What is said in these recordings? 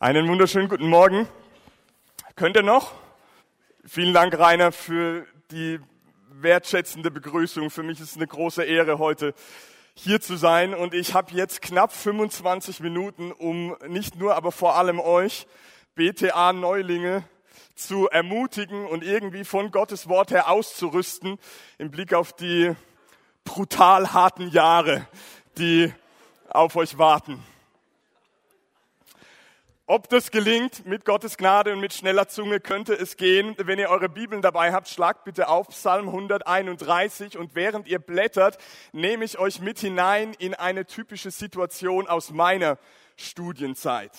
Einen wunderschönen guten Morgen. Könnt ihr noch? Vielen Dank, Rainer, für die wertschätzende Begrüßung. Für mich ist es eine große Ehre, heute hier zu sein. Und ich habe jetzt knapp 25 Minuten, um nicht nur, aber vor allem euch, BTA-Neulinge, zu ermutigen und irgendwie von Gottes Wort her auszurüsten im Blick auf die brutal harten Jahre, die auf euch warten. Ob das gelingt mit Gottes Gnade und mit schneller Zunge könnte es gehen. Wenn ihr eure Bibeln dabei habt, schlagt bitte auf Psalm 131 und während ihr blättert, nehme ich euch mit hinein in eine typische Situation aus meiner Studienzeit.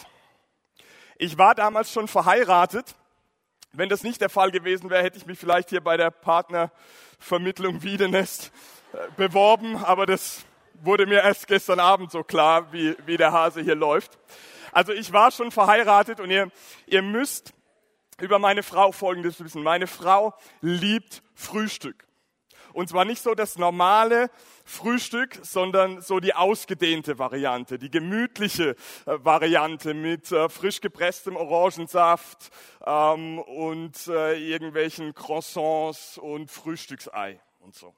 Ich war damals schon verheiratet. Wenn das nicht der Fall gewesen wäre, hätte ich mich vielleicht hier bei der Partnervermittlung Wiedenest äh, beworben, aber das wurde mir erst gestern Abend so klar, wie, wie der Hase hier läuft. Also ich war schon verheiratet und ihr, ihr müsst über meine Frau Folgendes wissen. Meine Frau liebt Frühstück. Und zwar nicht so das normale Frühstück, sondern so die ausgedehnte Variante, die gemütliche äh, Variante mit äh, frisch gepresstem Orangensaft ähm, und äh, irgendwelchen Croissants und Frühstücksei und so.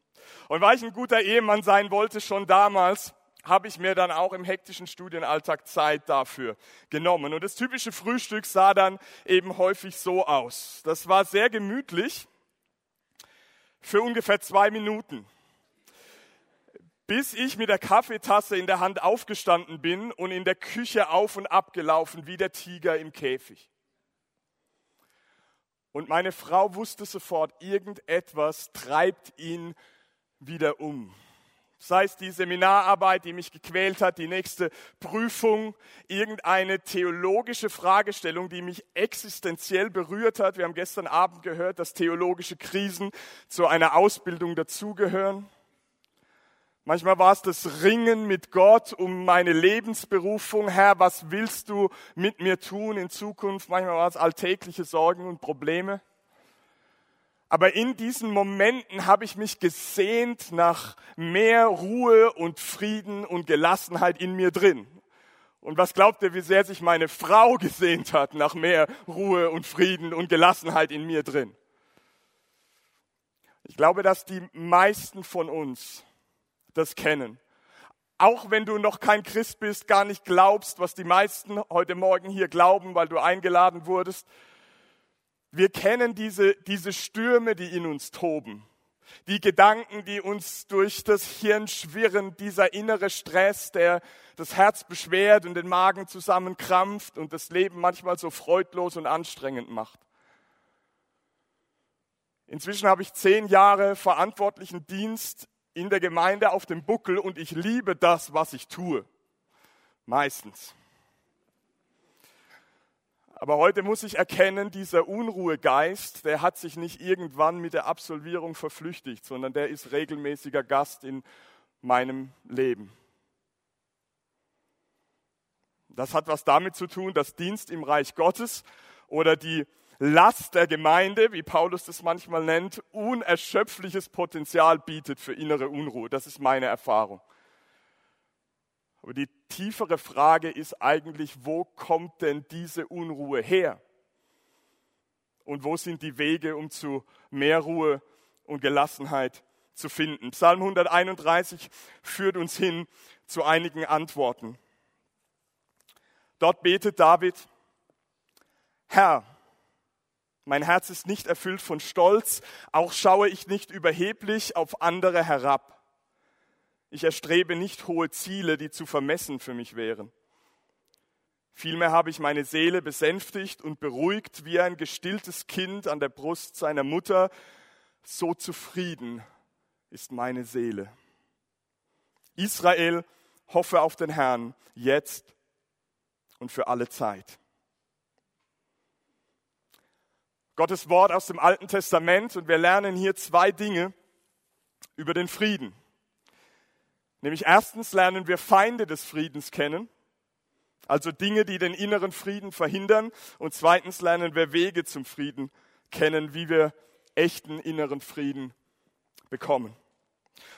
Und weil ich ein guter Ehemann sein wollte, schon damals, habe ich mir dann auch im hektischen Studienalltag Zeit dafür genommen. Und das typische Frühstück sah dann eben häufig so aus. Das war sehr gemütlich für ungefähr zwei Minuten, bis ich mit der Kaffeetasse in der Hand aufgestanden bin und in der Küche auf und ab gelaufen wie der Tiger im Käfig. Und meine Frau wusste sofort, irgendetwas treibt ihn wieder um sei es die Seminararbeit, die mich gequält hat, die nächste Prüfung, irgendeine theologische Fragestellung, die mich existenziell berührt hat. Wir haben gestern Abend gehört, dass theologische Krisen zu einer Ausbildung dazugehören. Manchmal war es das Ringen mit Gott um meine Lebensberufung. Herr, was willst du mit mir tun in Zukunft? Manchmal war es alltägliche Sorgen und Probleme. Aber in diesen Momenten habe ich mich gesehnt nach mehr Ruhe und Frieden und Gelassenheit in mir drin. Und was glaubt ihr, wie sehr sich meine Frau gesehnt hat nach mehr Ruhe und Frieden und Gelassenheit in mir drin? Ich glaube, dass die meisten von uns das kennen. Auch wenn du noch kein Christ bist, gar nicht glaubst, was die meisten heute Morgen hier glauben, weil du eingeladen wurdest, wir kennen diese, diese Stürme, die in uns toben. Die Gedanken, die uns durch das Hirn schwirren, dieser innere Stress, der das Herz beschwert und den Magen zusammenkrampft und das Leben manchmal so freudlos und anstrengend macht. Inzwischen habe ich zehn Jahre verantwortlichen Dienst in der Gemeinde auf dem Buckel und ich liebe das, was ich tue. Meistens. Aber heute muss ich erkennen, dieser Unruhegeist, der hat sich nicht irgendwann mit der Absolvierung verflüchtigt, sondern der ist regelmäßiger Gast in meinem Leben. Das hat was damit zu tun, dass Dienst im Reich Gottes oder die Last der Gemeinde, wie Paulus das manchmal nennt, unerschöpfliches Potenzial bietet für innere Unruhe. Das ist meine Erfahrung. Aber die tiefere Frage ist eigentlich, wo kommt denn diese Unruhe her? Und wo sind die Wege, um zu mehr Ruhe und Gelassenheit zu finden? Psalm 131 führt uns hin zu einigen Antworten. Dort betet David, Herr, mein Herz ist nicht erfüllt von Stolz, auch schaue ich nicht überheblich auf andere herab. Ich erstrebe nicht hohe Ziele, die zu vermessen für mich wären. Vielmehr habe ich meine Seele besänftigt und beruhigt wie ein gestilltes Kind an der Brust seiner Mutter. So zufrieden ist meine Seele. Israel, hoffe auf den Herrn, jetzt und für alle Zeit. Gottes Wort aus dem Alten Testament und wir lernen hier zwei Dinge über den Frieden. Nämlich erstens lernen wir Feinde des Friedens kennen, also Dinge, die den inneren Frieden verhindern. Und zweitens lernen wir Wege zum Frieden kennen, wie wir echten inneren Frieden bekommen.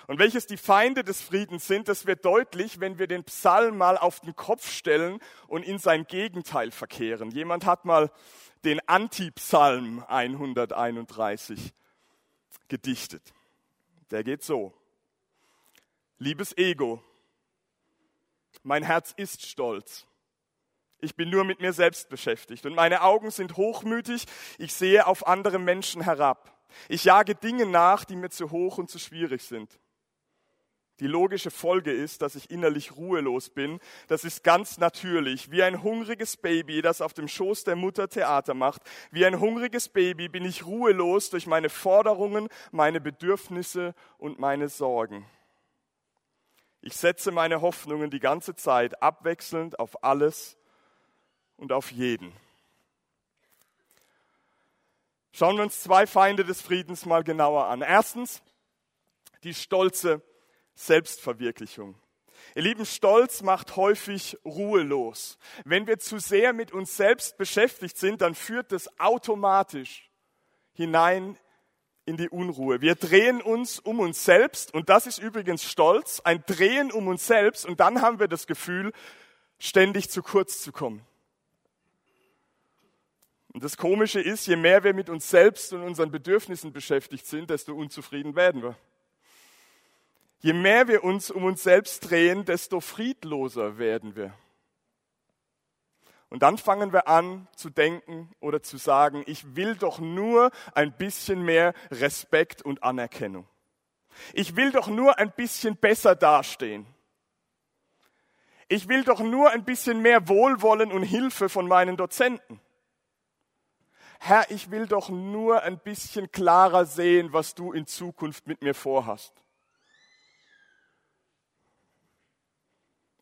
Und welches die Feinde des Friedens sind, das wird deutlich, wenn wir den Psalm mal auf den Kopf stellen und in sein Gegenteil verkehren. Jemand hat mal den Antipsalm 131 gedichtet. Der geht so. Liebes Ego, mein Herz ist stolz. Ich bin nur mit mir selbst beschäftigt und meine Augen sind hochmütig. Ich sehe auf andere Menschen herab. Ich jage Dinge nach, die mir zu hoch und zu schwierig sind. Die logische Folge ist, dass ich innerlich ruhelos bin. Das ist ganz natürlich. Wie ein hungriges Baby, das auf dem Schoß der Mutter Theater macht. Wie ein hungriges Baby bin ich ruhelos durch meine Forderungen, meine Bedürfnisse und meine Sorgen. Ich setze meine Hoffnungen die ganze Zeit abwechselnd auf alles und auf jeden. Schauen wir uns zwei Feinde des Friedens mal genauer an. Erstens die stolze Selbstverwirklichung. Ihr Lieben, Stolz macht häufig ruhelos. Wenn wir zu sehr mit uns selbst beschäftigt sind, dann führt das automatisch hinein in die Unruhe. Wir drehen uns um uns selbst und das ist übrigens Stolz, ein Drehen um uns selbst und dann haben wir das Gefühl, ständig zu kurz zu kommen. Und das Komische ist, je mehr wir mit uns selbst und unseren Bedürfnissen beschäftigt sind, desto unzufrieden werden wir. Je mehr wir uns um uns selbst drehen, desto friedloser werden wir. Und dann fangen wir an zu denken oder zu sagen, ich will doch nur ein bisschen mehr Respekt und Anerkennung. Ich will doch nur ein bisschen besser dastehen. Ich will doch nur ein bisschen mehr Wohlwollen und Hilfe von meinen Dozenten. Herr, ich will doch nur ein bisschen klarer sehen, was du in Zukunft mit mir vorhast.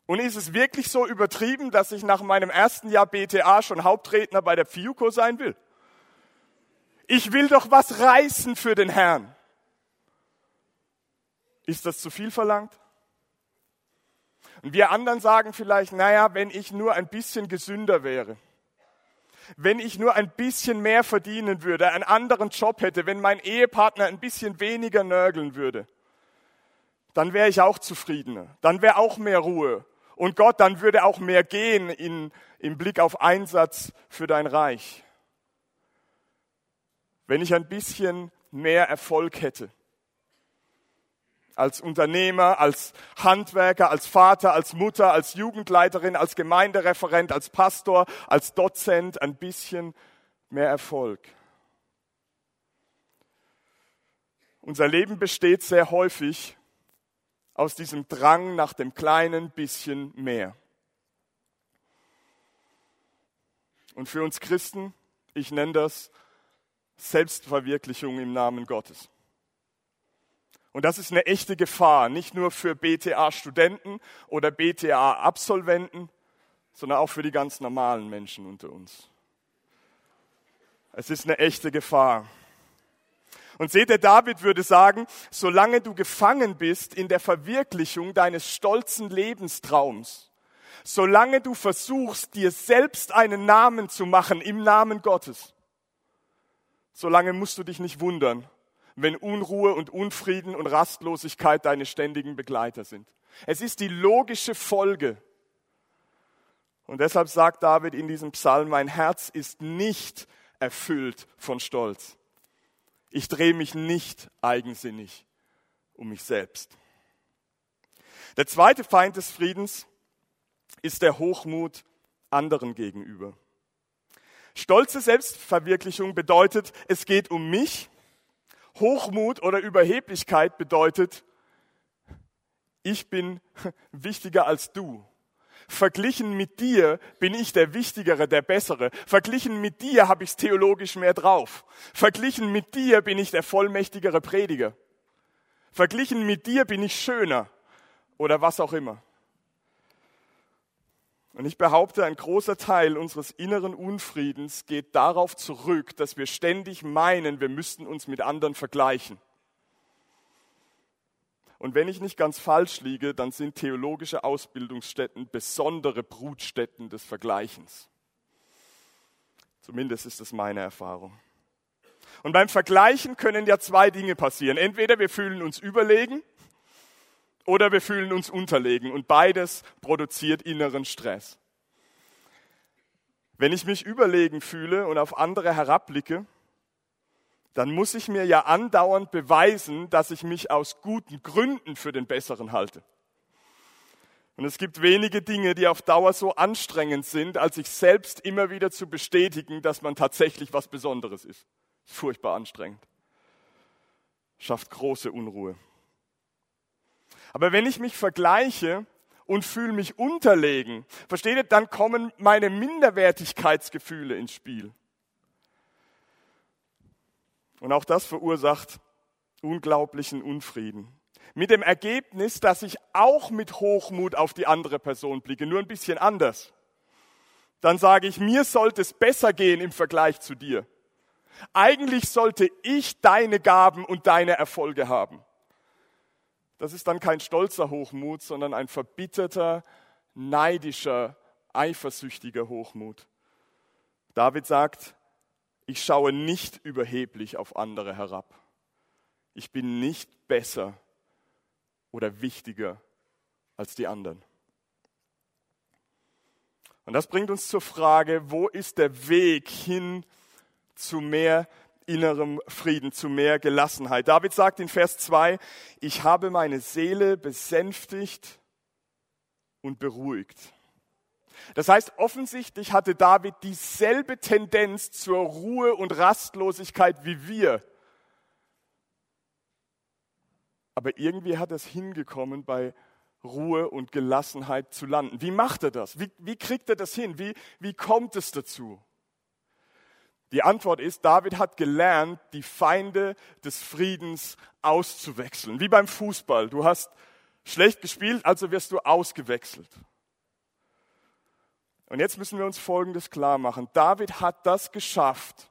Und ist es wirklich so übertrieben, dass ich nach meinem ersten Jahr BTA schon Hauptredner bei der FIUCO sein will? Ich will doch was reißen für den Herrn. Ist das zu viel verlangt? Und wir anderen sagen vielleicht, naja, wenn ich nur ein bisschen gesünder wäre wenn ich nur ein bisschen mehr verdienen würde, einen anderen Job hätte, wenn mein Ehepartner ein bisschen weniger nörgeln würde, dann wäre ich auch zufriedener, dann wäre auch mehr Ruhe. Und Gott, dann würde auch mehr gehen in, im Blick auf Einsatz für dein Reich. Wenn ich ein bisschen mehr Erfolg hätte, als Unternehmer, als Handwerker, als Vater, als Mutter, als Jugendleiterin, als Gemeindereferent, als Pastor, als Dozent ein bisschen mehr Erfolg. Unser Leben besteht sehr häufig aus diesem Drang nach dem kleinen bisschen mehr. Und für uns Christen, ich nenne das Selbstverwirklichung im Namen Gottes. Und das ist eine echte Gefahr, nicht nur für BTA-Studenten oder BTA-Absolventen, sondern auch für die ganz normalen Menschen unter uns. Es ist eine echte Gefahr. Und seht, der David würde sagen, solange du gefangen bist in der Verwirklichung deines stolzen Lebenstraums, solange du versuchst, dir selbst einen Namen zu machen im Namen Gottes, solange musst du dich nicht wundern, wenn Unruhe und Unfrieden und Rastlosigkeit deine ständigen Begleiter sind. Es ist die logische Folge. Und deshalb sagt David in diesem Psalm, mein Herz ist nicht erfüllt von Stolz. Ich drehe mich nicht eigensinnig um mich selbst. Der zweite Feind des Friedens ist der Hochmut anderen gegenüber. Stolze Selbstverwirklichung bedeutet, es geht um mich Hochmut oder Überheblichkeit bedeutet, ich bin wichtiger als du. Verglichen mit dir bin ich der Wichtigere, der Bessere. Verglichen mit dir habe ich es theologisch mehr drauf. Verglichen mit dir bin ich der vollmächtigere Prediger. Verglichen mit dir bin ich schöner oder was auch immer. Und ich behaupte, ein großer Teil unseres inneren Unfriedens geht darauf zurück, dass wir ständig meinen, wir müssten uns mit anderen vergleichen. Und wenn ich nicht ganz falsch liege, dann sind theologische Ausbildungsstätten besondere Brutstätten des Vergleichens. Zumindest ist das meine Erfahrung. Und beim Vergleichen können ja zwei Dinge passieren. Entweder wir fühlen uns überlegen oder wir fühlen uns unterlegen und beides produziert inneren Stress. Wenn ich mich überlegen fühle und auf andere herabblicke, dann muss ich mir ja andauernd beweisen, dass ich mich aus guten Gründen für den Besseren halte. Und es gibt wenige Dinge, die auf Dauer so anstrengend sind, als sich selbst immer wieder zu bestätigen, dass man tatsächlich was Besonderes ist. Furchtbar anstrengend. Schafft große Unruhe. Aber wenn ich mich vergleiche und fühle mich unterlegen, versteht ihr, dann kommen meine Minderwertigkeitsgefühle ins Spiel. Und auch das verursacht unglaublichen Unfrieden. Mit dem Ergebnis, dass ich auch mit Hochmut auf die andere Person blicke, nur ein bisschen anders. Dann sage ich, mir sollte es besser gehen im Vergleich zu dir. Eigentlich sollte ich deine Gaben und deine Erfolge haben. Das ist dann kein stolzer Hochmut, sondern ein verbitterter, neidischer, eifersüchtiger Hochmut. David sagt, ich schaue nicht überheblich auf andere herab. Ich bin nicht besser oder wichtiger als die anderen. Und das bringt uns zur Frage, wo ist der Weg hin zu mehr innerem Frieden, zu mehr Gelassenheit. David sagt in Vers 2, ich habe meine Seele besänftigt und beruhigt. Das heißt, offensichtlich hatte David dieselbe Tendenz zur Ruhe und Rastlosigkeit wie wir. Aber irgendwie hat er es hingekommen, bei Ruhe und Gelassenheit zu landen. Wie macht er das? Wie, wie kriegt er das hin? Wie, wie kommt es dazu? Die Antwort ist, David hat gelernt, die Feinde des Friedens auszuwechseln. Wie beim Fußball. Du hast schlecht gespielt, also wirst du ausgewechselt. Und jetzt müssen wir uns Folgendes klar machen. David hat das geschafft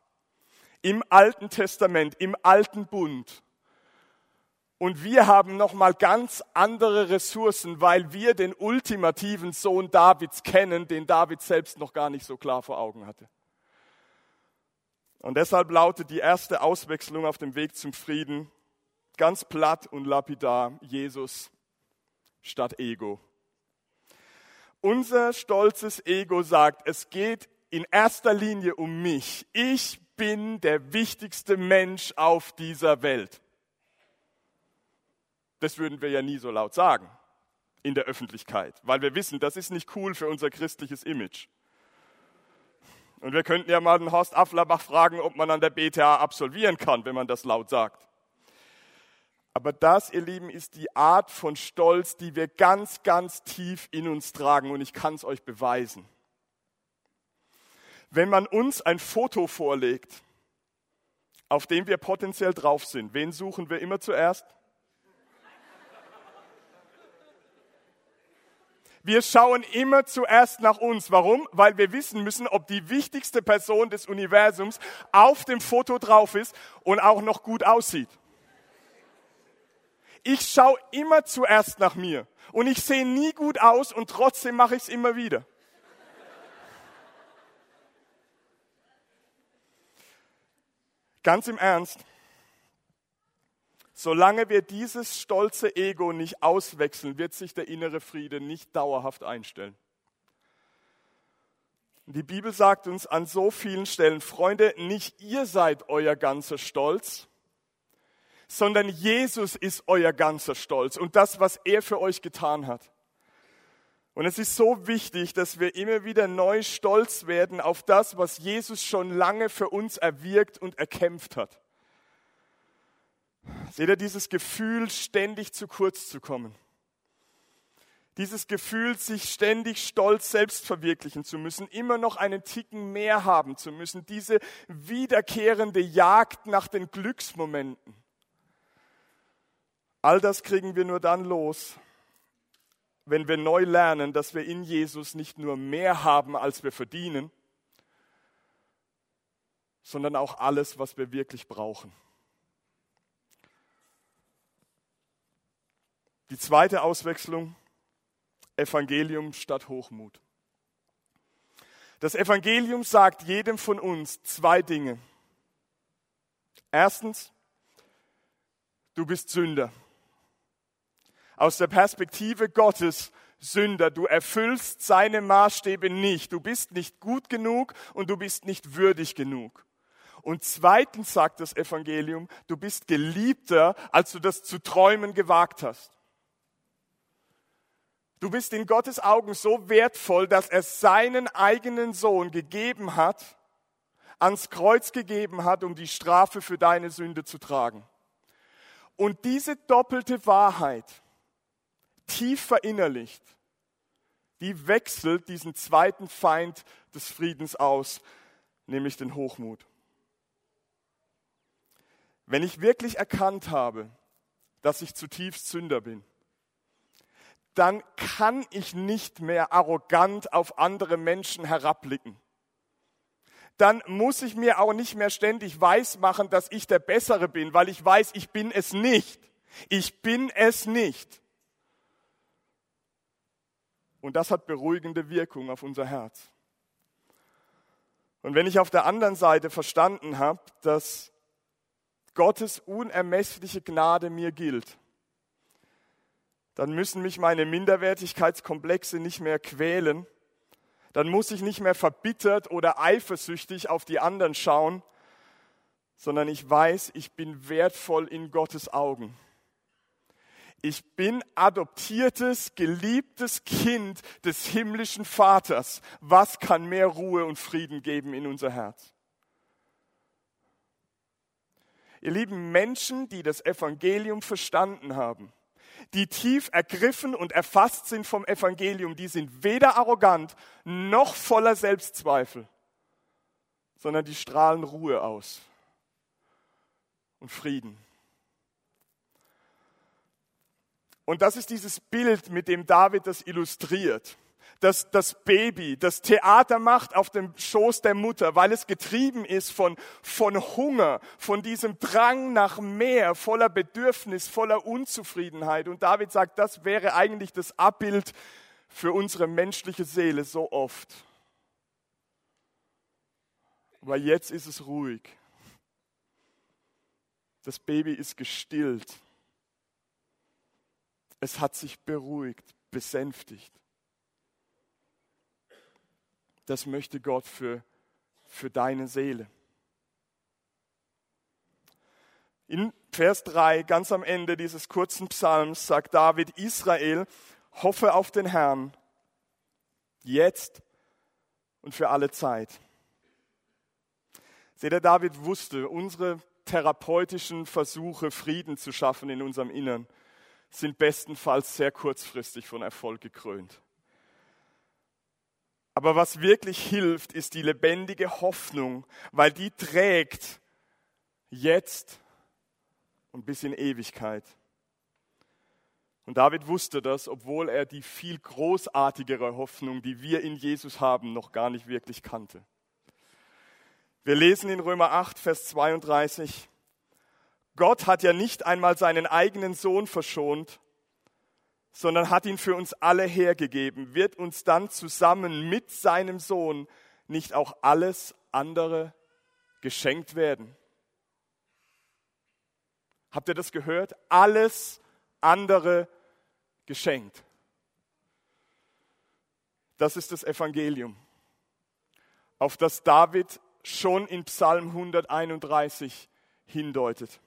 im Alten Testament, im Alten Bund. Und wir haben nochmal ganz andere Ressourcen, weil wir den ultimativen Sohn Davids kennen, den David selbst noch gar nicht so klar vor Augen hatte. Und deshalb lautet die erste Auswechslung auf dem Weg zum Frieden ganz platt und lapidar Jesus statt Ego. Unser stolzes Ego sagt, es geht in erster Linie um mich. Ich bin der wichtigste Mensch auf dieser Welt. Das würden wir ja nie so laut sagen in der Öffentlichkeit, weil wir wissen, das ist nicht cool für unser christliches Image. Und wir könnten ja mal den Horst Afflerbach fragen, ob man an der BTA absolvieren kann, wenn man das laut sagt. Aber das, ihr Lieben, ist die Art von Stolz, die wir ganz, ganz tief in uns tragen. Und ich kann es euch beweisen. Wenn man uns ein Foto vorlegt, auf dem wir potenziell drauf sind, wen suchen wir immer zuerst? Wir schauen immer zuerst nach uns. Warum? Weil wir wissen müssen, ob die wichtigste Person des Universums auf dem Foto drauf ist und auch noch gut aussieht. Ich schaue immer zuerst nach mir und ich sehe nie gut aus und trotzdem mache ich es immer wieder. Ganz im Ernst, Solange wir dieses stolze Ego nicht auswechseln, wird sich der innere Friede nicht dauerhaft einstellen. Die Bibel sagt uns an so vielen Stellen, Freunde, nicht ihr seid euer ganzer Stolz, sondern Jesus ist euer ganzer Stolz und das, was er für euch getan hat. Und es ist so wichtig, dass wir immer wieder neu stolz werden auf das, was Jesus schon lange für uns erwirkt und erkämpft hat. Seht ihr dieses Gefühl, ständig zu kurz zu kommen? Dieses Gefühl, sich ständig stolz selbst verwirklichen zu müssen, immer noch einen Ticken mehr haben zu müssen, diese wiederkehrende Jagd nach den Glücksmomenten. All das kriegen wir nur dann los, wenn wir neu lernen, dass wir in Jesus nicht nur mehr haben, als wir verdienen, sondern auch alles, was wir wirklich brauchen. Die zweite Auswechslung, Evangelium statt Hochmut. Das Evangelium sagt jedem von uns zwei Dinge. Erstens, du bist Sünder. Aus der Perspektive Gottes Sünder. Du erfüllst seine Maßstäbe nicht. Du bist nicht gut genug und du bist nicht würdig genug. Und zweitens sagt das Evangelium, du bist geliebter, als du das zu träumen gewagt hast. Du bist in Gottes Augen so wertvoll, dass er seinen eigenen Sohn gegeben hat, ans Kreuz gegeben hat, um die Strafe für deine Sünde zu tragen. Und diese doppelte Wahrheit, tief verinnerlicht, die wechselt diesen zweiten Feind des Friedens aus, nämlich den Hochmut. Wenn ich wirklich erkannt habe, dass ich zutiefst Sünder bin, dann kann ich nicht mehr arrogant auf andere Menschen herabblicken. Dann muss ich mir auch nicht mehr ständig weismachen, dass ich der Bessere bin, weil ich weiß, ich bin es nicht. Ich bin es nicht. Und das hat beruhigende Wirkung auf unser Herz. Und wenn ich auf der anderen Seite verstanden habe, dass Gottes unermessliche Gnade mir gilt, dann müssen mich meine Minderwertigkeitskomplexe nicht mehr quälen, dann muss ich nicht mehr verbittert oder eifersüchtig auf die anderen schauen, sondern ich weiß, ich bin wertvoll in Gottes Augen. Ich bin adoptiertes, geliebtes Kind des himmlischen Vaters. Was kann mehr Ruhe und Frieden geben in unser Herz? Ihr lieben Menschen, die das Evangelium verstanden haben, die tief ergriffen und erfasst sind vom Evangelium, die sind weder arrogant noch voller Selbstzweifel, sondern die strahlen Ruhe aus und Frieden. Und das ist dieses Bild, mit dem David das illustriert das, das Baby das Theater macht auf dem Schoß der Mutter, weil es getrieben ist von, von Hunger, von diesem Drang nach mehr, voller Bedürfnis, voller Unzufriedenheit. Und David sagt, das wäre eigentlich das Abbild für unsere menschliche Seele so oft. Aber jetzt ist es ruhig. Das Baby ist gestillt. Es hat sich beruhigt, besänftigt. Das möchte Gott für, für deine Seele. In Vers 3, ganz am Ende dieses kurzen Psalms, sagt David, Israel, hoffe auf den Herrn, jetzt und für alle Zeit. Seht ihr, David wusste, unsere therapeutischen Versuche, Frieden zu schaffen in unserem Innern, sind bestenfalls sehr kurzfristig von Erfolg gekrönt. Aber was wirklich hilft, ist die lebendige Hoffnung, weil die trägt jetzt und bis in Ewigkeit. Und David wusste das, obwohl er die viel großartigere Hoffnung, die wir in Jesus haben, noch gar nicht wirklich kannte. Wir lesen in Römer 8, Vers 32, Gott hat ja nicht einmal seinen eigenen Sohn verschont, sondern hat ihn für uns alle hergegeben, wird uns dann zusammen mit seinem Sohn nicht auch alles andere geschenkt werden? Habt ihr das gehört? Alles andere geschenkt. Das ist das Evangelium, auf das David schon in Psalm 131 hindeutet.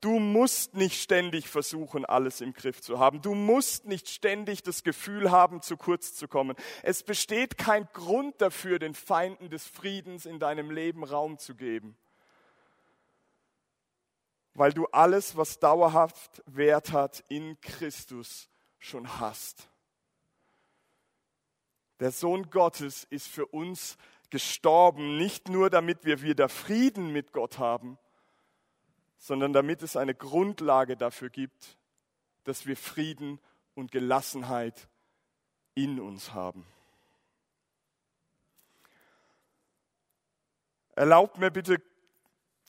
Du musst nicht ständig versuchen, alles im Griff zu haben. Du musst nicht ständig das Gefühl haben, zu kurz zu kommen. Es besteht kein Grund dafür, den Feinden des Friedens in deinem Leben Raum zu geben. Weil du alles, was dauerhaft Wert hat, in Christus schon hast. Der Sohn Gottes ist für uns gestorben, nicht nur damit wir wieder Frieden mit Gott haben, sondern damit es eine Grundlage dafür gibt, dass wir Frieden und Gelassenheit in uns haben. Erlaubt mir bitte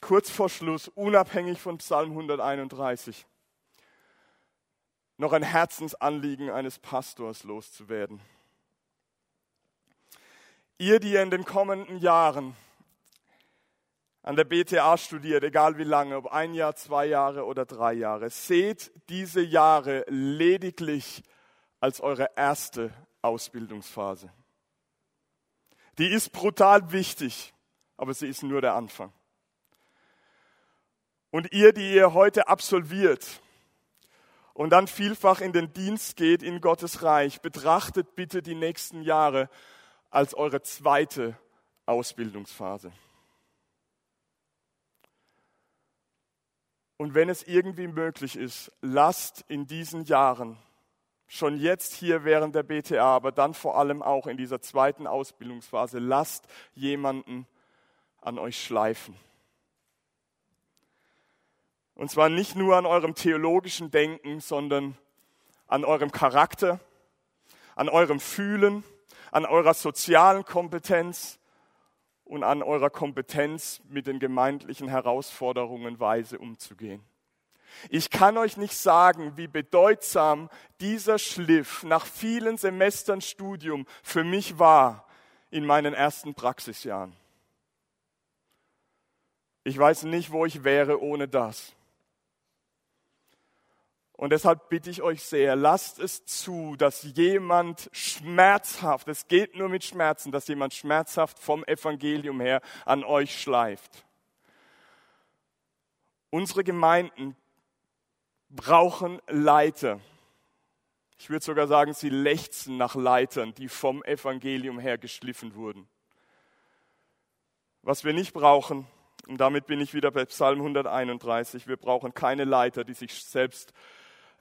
kurz vor Schluss, unabhängig von Psalm 131, noch ein Herzensanliegen eines Pastors loszuwerden. Ihr, die ihr in den kommenden Jahren an der BTA studiert, egal wie lange, ob ein Jahr, zwei Jahre oder drei Jahre, seht diese Jahre lediglich als eure erste Ausbildungsphase. Die ist brutal wichtig, aber sie ist nur der Anfang. Und ihr, die ihr heute absolviert und dann vielfach in den Dienst geht in Gottes Reich, betrachtet bitte die nächsten Jahre als eure zweite Ausbildungsphase. Und wenn es irgendwie möglich ist, lasst in diesen Jahren, schon jetzt hier während der BTA, aber dann vor allem auch in dieser zweiten Ausbildungsphase, lasst jemanden an euch schleifen. Und zwar nicht nur an eurem theologischen Denken, sondern an eurem Charakter, an eurem Fühlen, an eurer sozialen Kompetenz und an eurer Kompetenz, mit den gemeindlichen Herausforderungen weise umzugehen. Ich kann euch nicht sagen, wie bedeutsam dieser Schliff nach vielen Semestern Studium für mich war in meinen ersten Praxisjahren. Ich weiß nicht, wo ich wäre ohne das. Und deshalb bitte ich euch sehr, lasst es zu, dass jemand schmerzhaft, es geht nur mit Schmerzen, dass jemand schmerzhaft vom Evangelium her an euch schleift. Unsere Gemeinden brauchen Leiter. Ich würde sogar sagen, sie lechzen nach Leitern, die vom Evangelium her geschliffen wurden. Was wir nicht brauchen, und damit bin ich wieder bei Psalm 131, wir brauchen keine Leiter, die sich selbst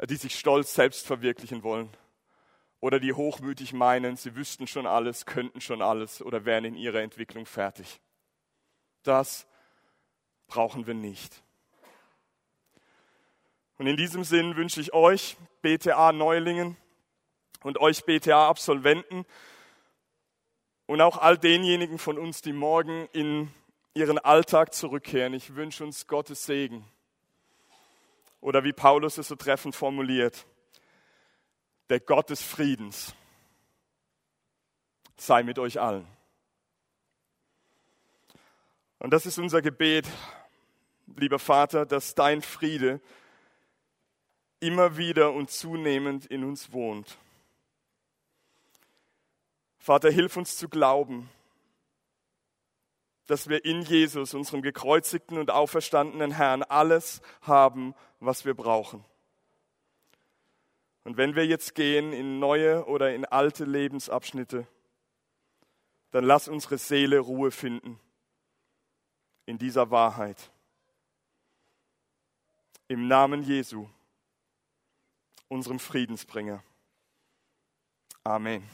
die sich stolz selbst verwirklichen wollen oder die hochmütig meinen, sie wüssten schon alles, könnten schon alles oder wären in ihrer Entwicklung fertig. Das brauchen wir nicht. Und in diesem Sinn wünsche ich euch, BTA-Neulingen und euch BTA-Absolventen und auch all denjenigen von uns, die morgen in ihren Alltag zurückkehren, ich wünsche uns Gottes Segen oder wie Paulus es so treffend formuliert, der Gott des Friedens sei mit euch allen. Und das ist unser Gebet, lieber Vater, dass dein Friede immer wieder und zunehmend in uns wohnt. Vater, hilf uns zu glauben, dass wir in Jesus, unserem gekreuzigten und auferstandenen Herrn, alles haben, was wir brauchen. Und wenn wir jetzt gehen in neue oder in alte Lebensabschnitte, dann lass unsere Seele Ruhe finden in dieser Wahrheit. Im Namen Jesu, unserem Friedensbringer. Amen.